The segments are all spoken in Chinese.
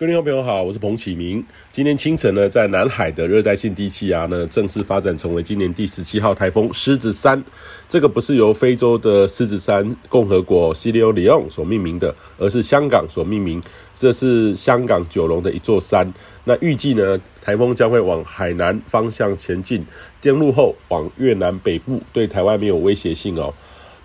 各位听众朋友好，我是彭启明。今天清晨呢，在南海的热带性低气压呢，正式发展成为今年第十七号台风狮子山。这个不是由非洲的狮子山共和国西里奥里昂所命名的，而是香港所命名。这是香港九龙的一座山。那预计呢，台风将会往海南方向前进，登陆后往越南北部，对台湾没有威胁性哦。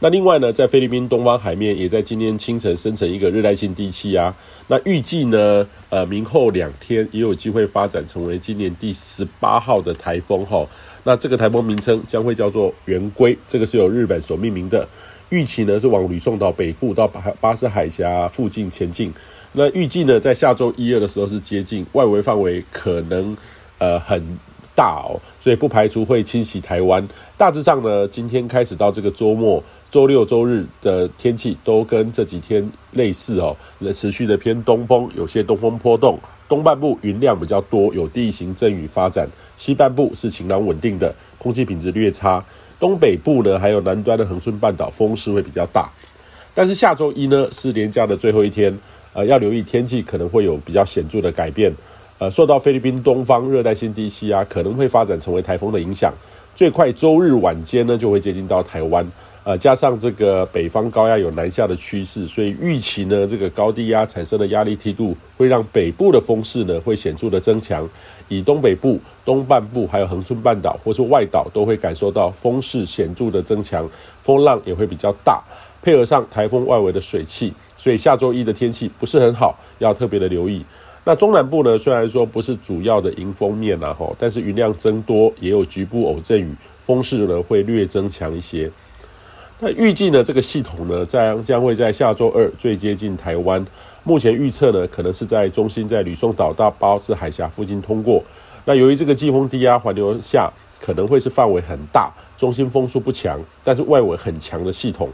那另外呢，在菲律宾东方海面，也在今天清晨生成一个热带性低气压。那预计呢，呃，明后两天也有机会发展成为今年第十八号的台风哈。那这个台风名称将会叫做圆规，这个是由日本所命名的。预期呢是往吕宋岛北部到巴巴士海峡附近前进。那预计呢，在下周一二的时候是接近，外围范围可能呃很大哦，所以不排除会侵袭台湾。大致上呢，今天开始到这个周末。周六、周日的天气都跟这几天类似哦，持续的偏东风，有些东风波动。东半部云量比较多，有地形阵雨发展；西半部是晴朗稳定的，空气品质略差。东北部呢，还有南端的恒春半岛风势会比较大。但是下周一呢，是连假的最后一天，呃，要留意天气可能会有比较显著的改变。呃，受到菲律宾东方热带性低气压可能会发展成为台风的影响，最快周日晚间呢就会接近到台湾。呃，加上这个北方高压有南下的趋势，所以预期呢，这个高低压产生的压力梯度会让北部的风势呢会显著的增强，以东北部、东半部还有恒春半岛或是外岛都会感受到风势显著的增强，风浪也会比较大，配合上台风外围的水汽，所以下周一的天气不是很好，要特别的留意。那中南部呢，虽然说不是主要的迎风面呐，吼，但是云量增多，也有局部偶阵雨，风势呢会略增强一些。那预计呢，这个系统呢，在将会在下周二最接近台湾。目前预测呢，可能是在中心在吕宋岛到巴士海峡附近通过。那由于这个季风低压环流下，可能会是范围很大，中心风速不强，但是外围很强的系统。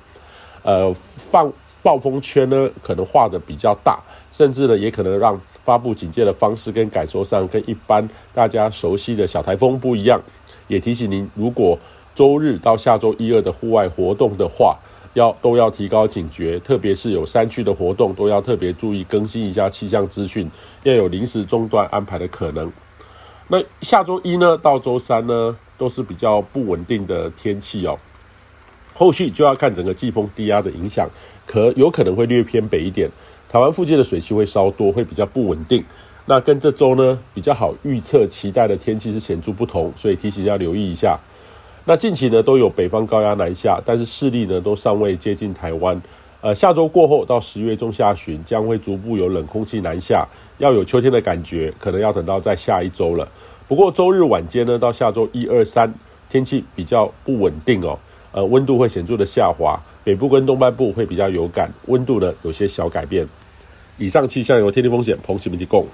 呃，放暴风圈呢，可能画的比较大，甚至呢，也可能让发布警戒的方式跟感受上跟一般大家熟悉的小台风不一样。也提醒您，如果周日到下周一二的户外活动的话，要都要提高警觉，特别是有山区的活动，都要特别注意更新一下气象资讯，要有临时中断安排的可能。那下周一呢到周三呢，都是比较不稳定的天气哦。后续就要看整个季风低压的影响，可有可能会略偏北一点，台湾附近的水汽会稍多，会比较不稳定。那跟这周呢比较好预测期待的天气是显著不同，所以提醒要留意一下。那近期呢都有北方高压南下，但是势力呢都尚未接近台湾。呃，下周过后到十月中下旬将会逐步有冷空气南下，要有秋天的感觉，可能要等到在下一周了。不过周日晚间呢到下周一二三天气比较不稳定哦，呃，温度会显著的下滑，北部跟东半部会比较有感，温度呢有些小改变。以上气象由天气风险彭启明提供。